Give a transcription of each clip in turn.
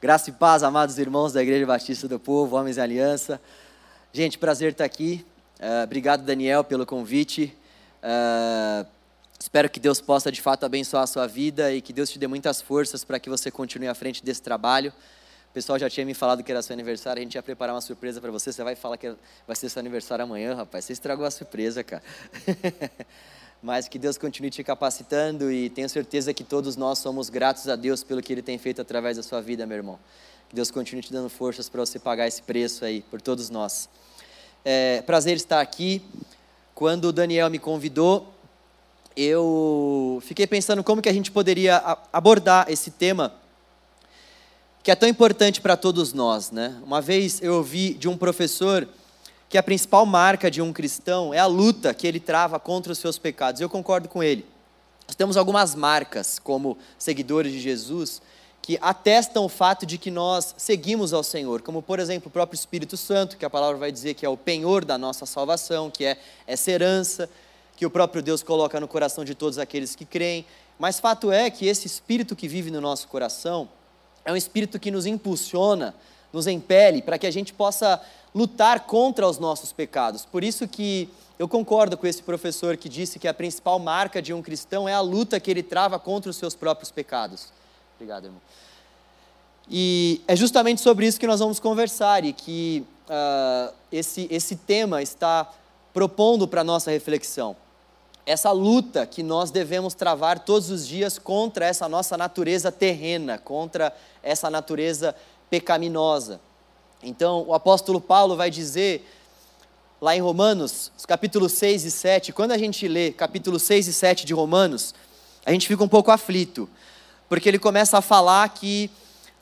Graça e paz, amados irmãos da Igreja Batista do Povo, Homens e Aliança. Gente, prazer estar aqui. Uh, obrigado, Daniel, pelo convite. Uh, espero que Deus possa de fato abençoar a sua vida e que Deus te dê muitas forças para que você continue à frente desse trabalho. O pessoal já tinha me falado que era seu aniversário, a gente ia preparar uma surpresa para você. Você vai falar que vai ser seu aniversário amanhã, rapaz. Você estragou a surpresa, cara. mas que Deus continue te capacitando e tenho certeza que todos nós somos gratos a Deus pelo que Ele tem feito através da sua vida, meu irmão. Que Deus continue te dando forças para você pagar esse preço aí por todos nós. É, prazer estar aqui. Quando o Daniel me convidou, eu fiquei pensando como que a gente poderia abordar esse tema que é tão importante para todos nós, né? Uma vez eu ouvi de um professor que a principal marca de um cristão é a luta que ele trava contra os seus pecados. Eu concordo com ele. Nós temos algumas marcas como seguidores de Jesus que atestam o fato de que nós seguimos ao Senhor, como por exemplo o próprio Espírito Santo, que a palavra vai dizer que é o penhor da nossa salvação, que é essa herança que o próprio Deus coloca no coração de todos aqueles que creem. Mas fato é que esse espírito que vive no nosso coração é um espírito que nos impulsiona, nos impele para que a gente possa lutar contra os nossos pecados. Por isso que eu concordo com esse professor que disse que a principal marca de um cristão é a luta que ele trava contra os seus próprios pecados. Obrigado, irmão. E é justamente sobre isso que nós vamos conversar e que uh, esse, esse tema está propondo para a nossa reflexão. Essa luta que nós devemos travar todos os dias contra essa nossa natureza terrena, contra essa natureza pecaminosa. Então, o apóstolo Paulo vai dizer, lá em Romanos, capítulos 6 e 7, quando a gente lê capítulos 6 e 7 de Romanos, a gente fica um pouco aflito, porque ele começa a falar que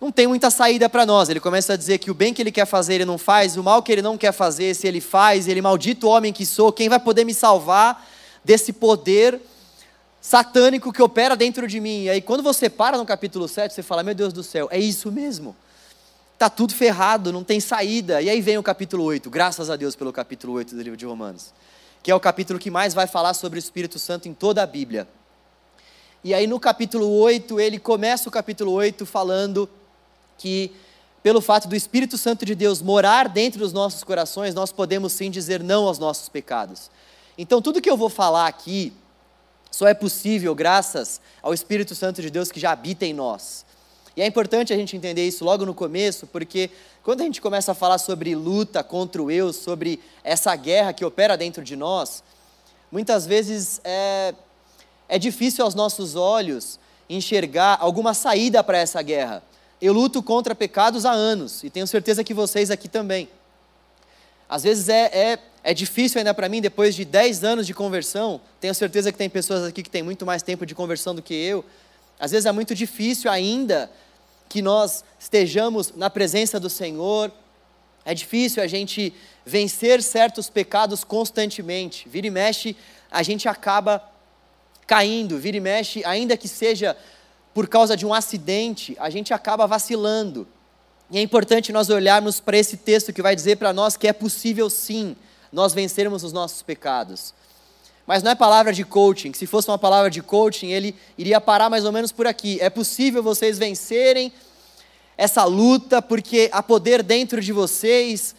não tem muita saída para nós. Ele começa a dizer que o bem que ele quer fazer ele não faz, o mal que ele não quer fazer, se ele faz, ele maldito homem que sou, quem vai poder me salvar desse poder satânico que opera dentro de mim? E aí, quando você para no capítulo 7, você fala: Meu Deus do céu, é isso mesmo está tudo ferrado, não tem saída. E aí vem o capítulo 8, graças a Deus pelo capítulo 8 do livro de Romanos, que é o capítulo que mais vai falar sobre o Espírito Santo em toda a Bíblia. E aí no capítulo 8, ele começa o capítulo 8 falando que pelo fato do Espírito Santo de Deus morar dentro dos nossos corações, nós podemos sim dizer não aos nossos pecados. Então tudo que eu vou falar aqui só é possível graças ao Espírito Santo de Deus que já habita em nós. E é importante a gente entender isso logo no começo, porque quando a gente começa a falar sobre luta contra o eu, sobre essa guerra que opera dentro de nós, muitas vezes é, é difícil aos nossos olhos enxergar alguma saída para essa guerra. Eu luto contra pecados há anos, e tenho certeza que vocês aqui também. Às vezes é, é, é difícil ainda para mim, depois de 10 anos de conversão, tenho certeza que tem pessoas aqui que têm muito mais tempo de conversão do que eu. Às vezes é muito difícil ainda que nós estejamos na presença do Senhor. É difícil a gente vencer certos pecados constantemente. Vira e mexe, a gente acaba caindo. Vira e mexe, ainda que seja por causa de um acidente, a gente acaba vacilando. E é importante nós olharmos para esse texto que vai dizer para nós que é possível sim nós vencermos os nossos pecados. Mas não é palavra de coaching. Se fosse uma palavra de coaching, ele iria parar mais ou menos por aqui. É possível vocês vencerem essa luta, porque há poder dentro de vocês.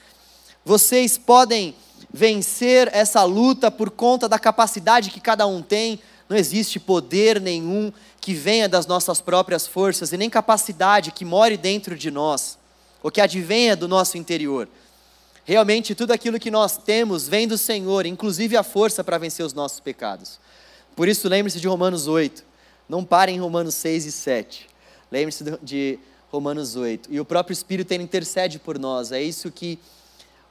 Vocês podem vencer essa luta por conta da capacidade que cada um tem. Não existe poder nenhum que venha das nossas próprias forças e nem capacidade que more dentro de nós, ou que advenha do nosso interior. Realmente, tudo aquilo que nós temos vem do Senhor, inclusive a força para vencer os nossos pecados. Por isso, lembre-se de Romanos 8. Não pare em Romanos 6 e 7. Lembre-se de Romanos 8. E o próprio Espírito ele intercede por nós. É isso que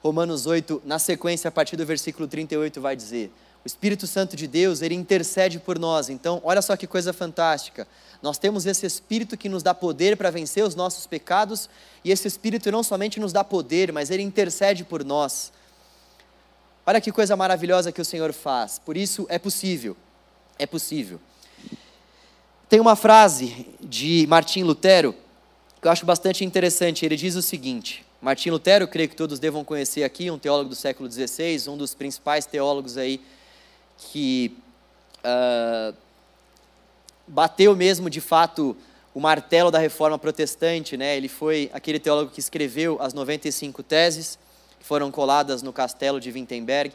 Romanos 8, na sequência, a partir do versículo 38, vai dizer. O Espírito Santo de Deus, ele intercede por nós. Então, olha só que coisa fantástica. Nós temos esse Espírito que nos dá poder para vencer os nossos pecados, e esse Espírito não somente nos dá poder, mas ele intercede por nós. Olha que coisa maravilhosa que o Senhor faz. Por isso é possível. É possível. Tem uma frase de Martim Lutero que eu acho bastante interessante. Ele diz o seguinte: Martim Lutero, creio que todos devam conhecer aqui, um teólogo do século XVI, um dos principais teólogos aí que uh, bateu mesmo de fato o martelo da reforma protestante, né? Ele foi aquele teólogo que escreveu as 95 teses que foram coladas no castelo de Wittenberg.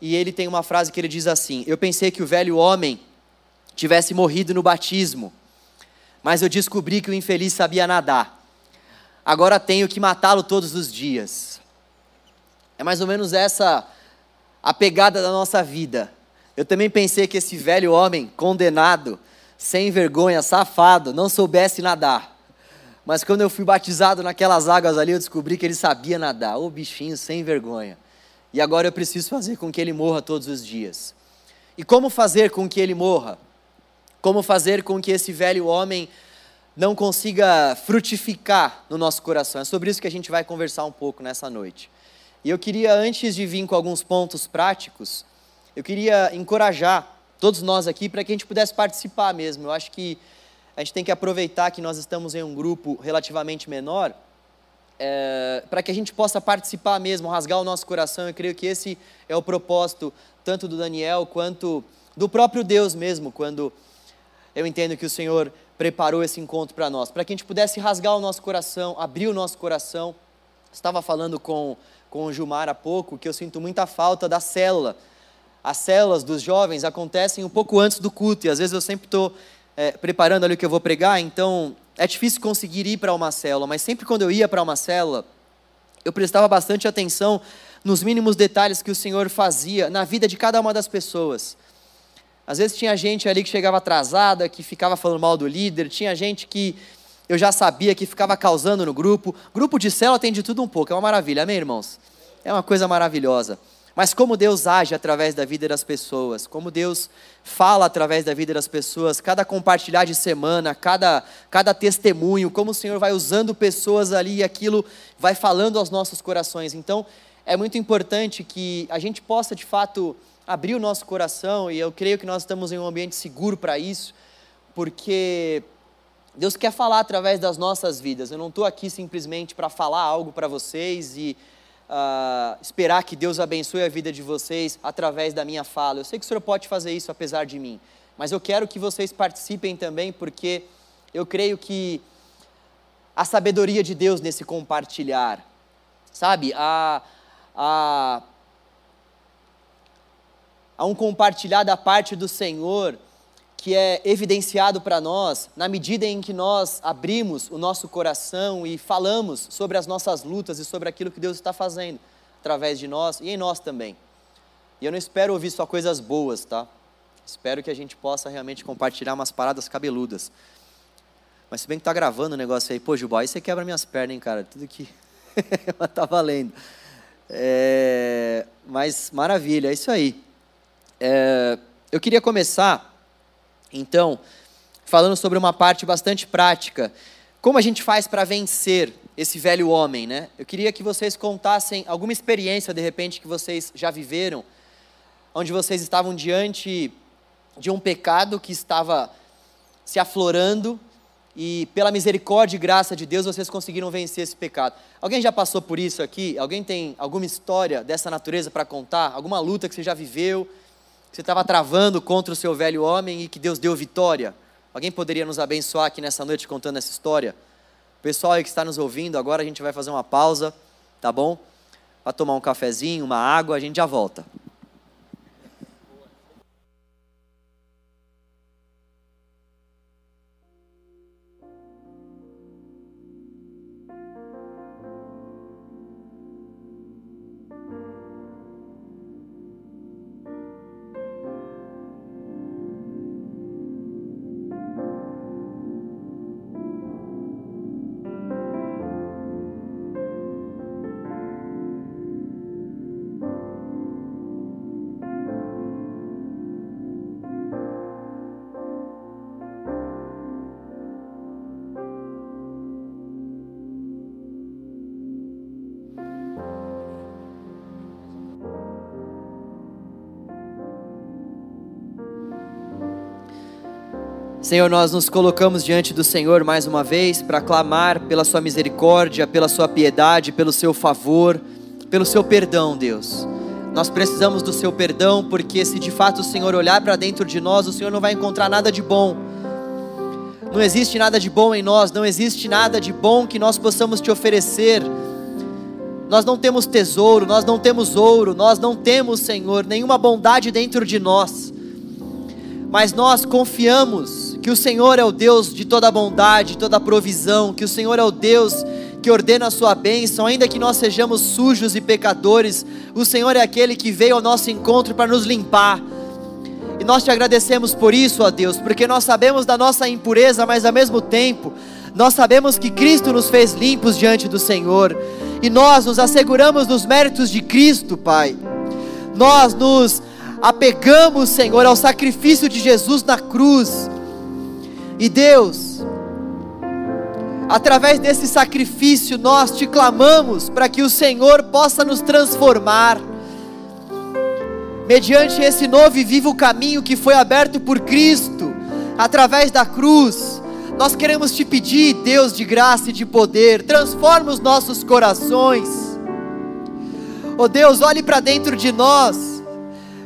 E ele tem uma frase que ele diz assim: Eu pensei que o velho homem tivesse morrido no batismo, mas eu descobri que o infeliz sabia nadar. Agora tenho que matá-lo todos os dias. É mais ou menos essa a pegada da nossa vida. Eu também pensei que esse velho homem condenado, sem vergonha, safado, não soubesse nadar. Mas quando eu fui batizado naquelas águas ali, eu descobri que ele sabia nadar. Ô bichinho sem vergonha. E agora eu preciso fazer com que ele morra todos os dias. E como fazer com que ele morra? Como fazer com que esse velho homem não consiga frutificar no nosso coração? É sobre isso que a gente vai conversar um pouco nessa noite. E eu queria, antes de vir com alguns pontos práticos, eu queria encorajar todos nós aqui para que a gente pudesse participar mesmo. Eu acho que a gente tem que aproveitar que nós estamos em um grupo relativamente menor, é, para que a gente possa participar mesmo, rasgar o nosso coração. Eu creio que esse é o propósito, tanto do Daniel quanto do próprio Deus mesmo, quando eu entendo que o Senhor preparou esse encontro para nós, para que a gente pudesse rasgar o nosso coração, abrir o nosso coração. Estava falando com, com o Gilmar há pouco que eu sinto muita falta da célula. As células dos jovens acontecem um pouco antes do culto, e às vezes eu sempre estou é, preparando ali o que eu vou pregar, então é difícil conseguir ir para uma célula, mas sempre quando eu ia para uma célula, eu prestava bastante atenção nos mínimos detalhes que o Senhor fazia na vida de cada uma das pessoas. Às vezes tinha gente ali que chegava atrasada, que ficava falando mal do líder, tinha gente que eu já sabia que ficava causando no grupo. Grupo de célula tem de tudo um pouco, é uma maravilha, amém, irmãos? É uma coisa maravilhosa. Mas como Deus age através da vida das pessoas, como Deus fala através da vida das pessoas, cada compartilhar de semana, cada, cada testemunho, como o Senhor vai usando pessoas ali e aquilo vai falando aos nossos corações. Então, é muito importante que a gente possa de fato abrir o nosso coração, e eu creio que nós estamos em um ambiente seguro para isso, porque Deus quer falar através das nossas vidas. Eu não estou aqui simplesmente para falar algo para vocês e uh, esperar que Deus abençoe a vida de vocês através da minha fala. Eu sei que o Senhor pode fazer isso apesar de mim, mas eu quero que vocês participem também, porque eu creio que a sabedoria de Deus nesse compartilhar, sabe? A, a, a um compartilhar da parte do Senhor que é evidenciado para nós na medida em que nós abrimos o nosso coração e falamos sobre as nossas lutas e sobre aquilo que Deus está fazendo através de nós e em nós também. E eu não espero ouvir só coisas boas, tá? Espero que a gente possa realmente compartilhar umas paradas cabeludas. Mas se bem que tá gravando o negócio aí, pô, Juba, aí você quebra minhas pernas, hein, cara? Tudo que. Tá valendo. É... Mas maravilha, é isso aí. É... Eu queria começar então, falando sobre uma parte bastante prática, como a gente faz para vencer esse velho homem, né? Eu queria que vocês contassem alguma experiência de repente que vocês já viveram, onde vocês estavam diante de um pecado que estava se aflorando e pela misericórdia e graça de Deus vocês conseguiram vencer esse pecado. Alguém já passou por isso aqui? Alguém tem alguma história dessa natureza para contar? Alguma luta que você já viveu? Você estava travando contra o seu velho homem e que Deus deu vitória. Alguém poderia nos abençoar aqui nessa noite contando essa história? O pessoal aí que está nos ouvindo, agora a gente vai fazer uma pausa, tá bom? Para tomar um cafezinho, uma água, a gente já volta. Senhor, nós nos colocamos diante do Senhor mais uma vez para clamar pela Sua misericórdia, pela Sua piedade, pelo Seu favor, pelo Seu perdão, Deus. Nós precisamos do Seu perdão, porque se de fato o Senhor olhar para dentro de nós, o Senhor não vai encontrar nada de bom. Não existe nada de bom em nós, não existe nada de bom que nós possamos te oferecer. Nós não temos tesouro, nós não temos ouro, nós não temos, Senhor, nenhuma bondade dentro de nós. Mas nós confiamos que o Senhor é o Deus de toda bondade, toda provisão, que o Senhor é o Deus que ordena a sua bênção, ainda que nós sejamos sujos e pecadores, o Senhor é aquele que veio ao nosso encontro para nos limpar. E nós te agradecemos por isso, ó Deus, porque nós sabemos da nossa impureza, mas ao mesmo tempo, nós sabemos que Cristo nos fez limpos diante do Senhor, e nós nos asseguramos dos méritos de Cristo, Pai. Nós nos apegamos, Senhor, ao sacrifício de Jesus na cruz. E Deus, através desse sacrifício, nós te clamamos para que o Senhor possa nos transformar. Mediante esse novo e vivo caminho que foi aberto por Cristo, através da cruz, nós queremos te pedir, Deus de graça e de poder, transforma os nossos corações. Oh Deus, olhe para dentro de nós,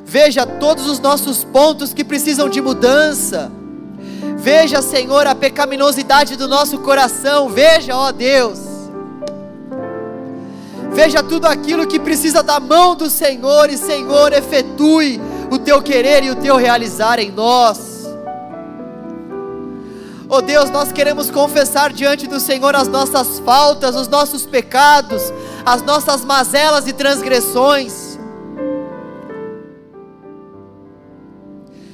veja todos os nossos pontos que precisam de mudança Veja, Senhor, a pecaminosidade do nosso coração. Veja, ó Deus. Veja tudo aquilo que precisa da mão do Senhor e, Senhor, efetue o teu querer e o teu realizar em nós. Ó Deus, nós queremos confessar diante do Senhor as nossas faltas, os nossos pecados, as nossas mazelas e transgressões.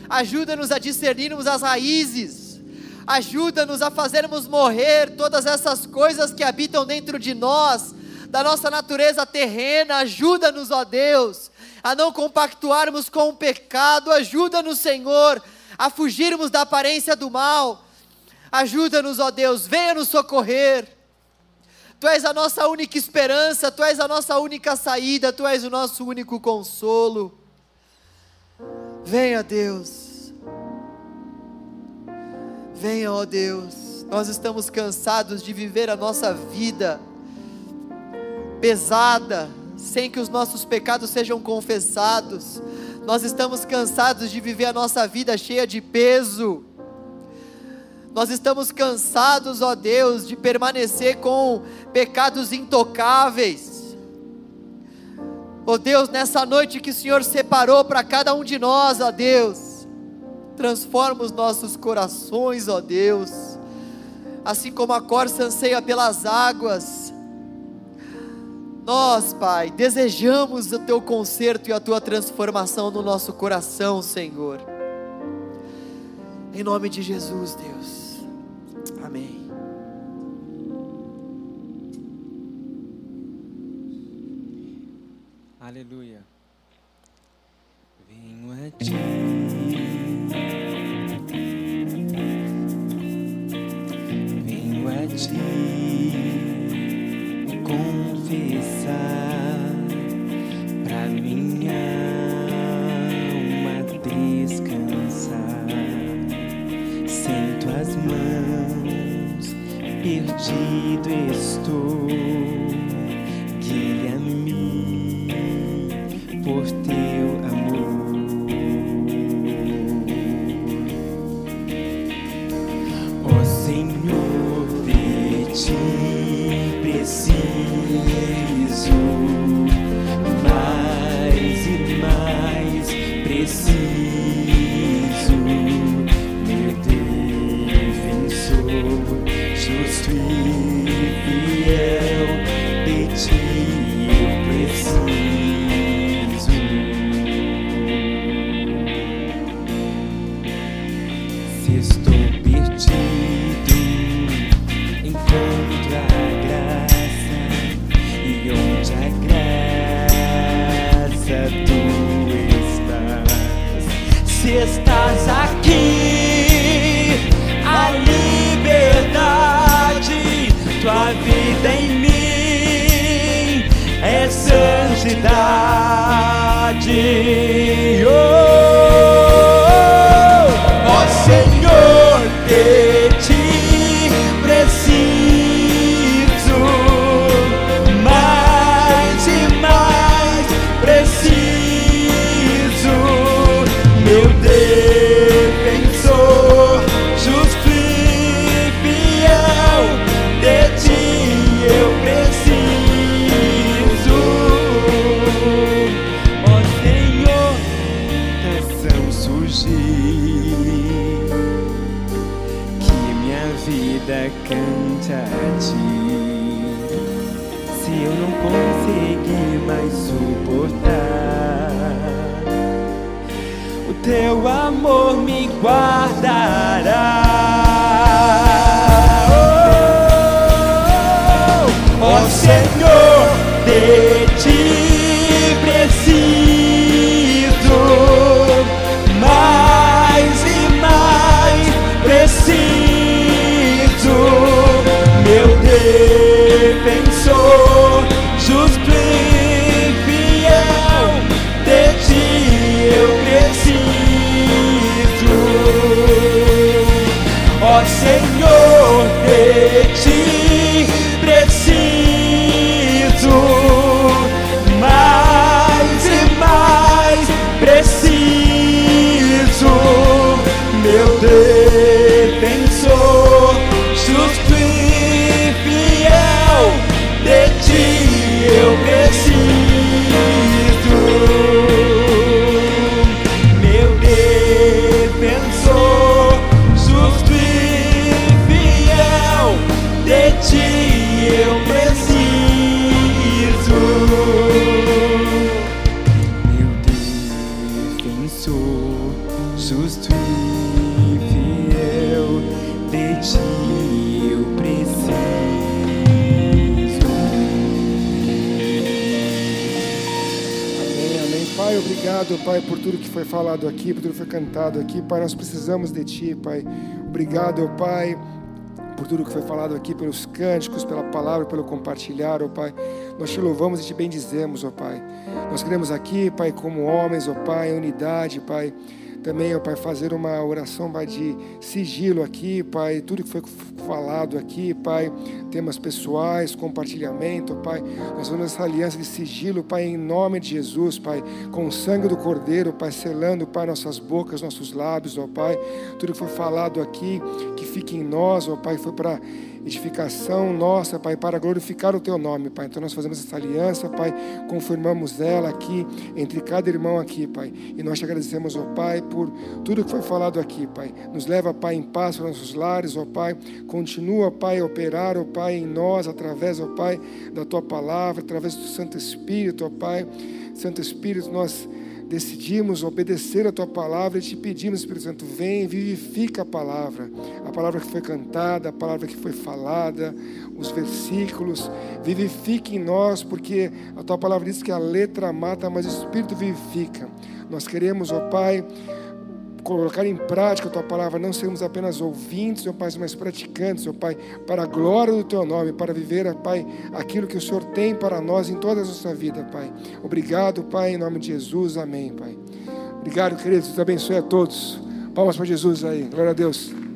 Ajuda-nos a discernirmos as raízes, ajuda-nos a fazermos morrer todas essas coisas que habitam dentro de nós, da nossa natureza terrena, ajuda-nos, ó Deus, a não compactuarmos com o pecado, ajuda-nos, Senhor, a fugirmos da aparência do mal, ajuda-nos, ó Deus, venha nos socorrer. Tu és a nossa única esperança, Tu és a nossa única saída, Tu és o nosso único consolo. Venha, Deus. Venha, ó Deus. Nós estamos cansados de viver a nossa vida pesada, sem que os nossos pecados sejam confessados. Nós estamos cansados de viver a nossa vida cheia de peso. Nós estamos cansados, ó Deus, de permanecer com pecados intocáveis. Ó oh Deus, nessa noite que o Senhor separou para cada um de nós, ó Deus, transforma os nossos corações, ó Deus, assim como a corça anseia pelas águas. Nós, Pai, desejamos o Teu conserto e a Tua transformação no nosso coração, Senhor. Em nome de Jesus, Deus. 기도했어 기량 tree. ti. fugir. Que minha vida canta a ti. Se eu não conseguir mais suportar, o teu amor me guardará. Oh, oh, oh, oh Senhor Deus. Tudo que foi falado aqui, por tudo que foi cantado aqui. Pai, nós precisamos de Ti, Pai. Obrigado, Pai, por tudo que foi falado aqui, pelos cânticos, pela palavra, pelo compartilhar, ó Pai. Nós te louvamos e te bendizemos, ó Pai. Nós queremos aqui, Pai, como homens, ó Pai, unidade, Pai. Também, ó Pai, fazer uma oração, Pai, de sigilo aqui, Pai. Tudo que foi falado aqui, Pai. Temas pessoais, compartilhamento, Pai. Nós vamos essa aliança de sigilo, Pai, em nome de Jesus, Pai. Com o sangue do Cordeiro, Pai, selando, Pai, nossas bocas, nossos lábios, ó Pai. Tudo que foi falado aqui, que fique em nós, ó Pai, foi para edificação nossa, Pai, para glorificar o Teu nome, Pai. Então nós fazemos essa aliança, Pai, confirmamos ela aqui, entre cada irmão aqui, Pai. E nós te agradecemos, ó Pai, por tudo que foi falado aqui, Pai. Nos leva, Pai, em paz para nossos lares, ó Pai. Continua, Pai, a operar, ó Pai, em nós, através, ó Pai, da Tua palavra, através do Santo Espírito, ó Pai. Santo Espírito, nós decidimos obedecer a tua palavra e te pedimos, Espírito Santo, vem vivifica a palavra, a palavra que foi cantada, a palavra que foi falada, os versículos, vivifique em nós, porque a tua palavra diz que a letra mata, mas o Espírito vivifica. Nós queremos, ó Pai, colocar em prática a tua palavra, não sermos apenas ouvintes, ó Pai, mas praticantes, ó Pai, para a glória do teu nome, para viver, ó Pai, aquilo que o Senhor tem para nós em toda a nossa vida, Pai. Obrigado, Pai, em nome de Jesus, amém, Pai. Obrigado, queridos, Deus abençoe a todos. Palmas para Jesus aí, glória a Deus.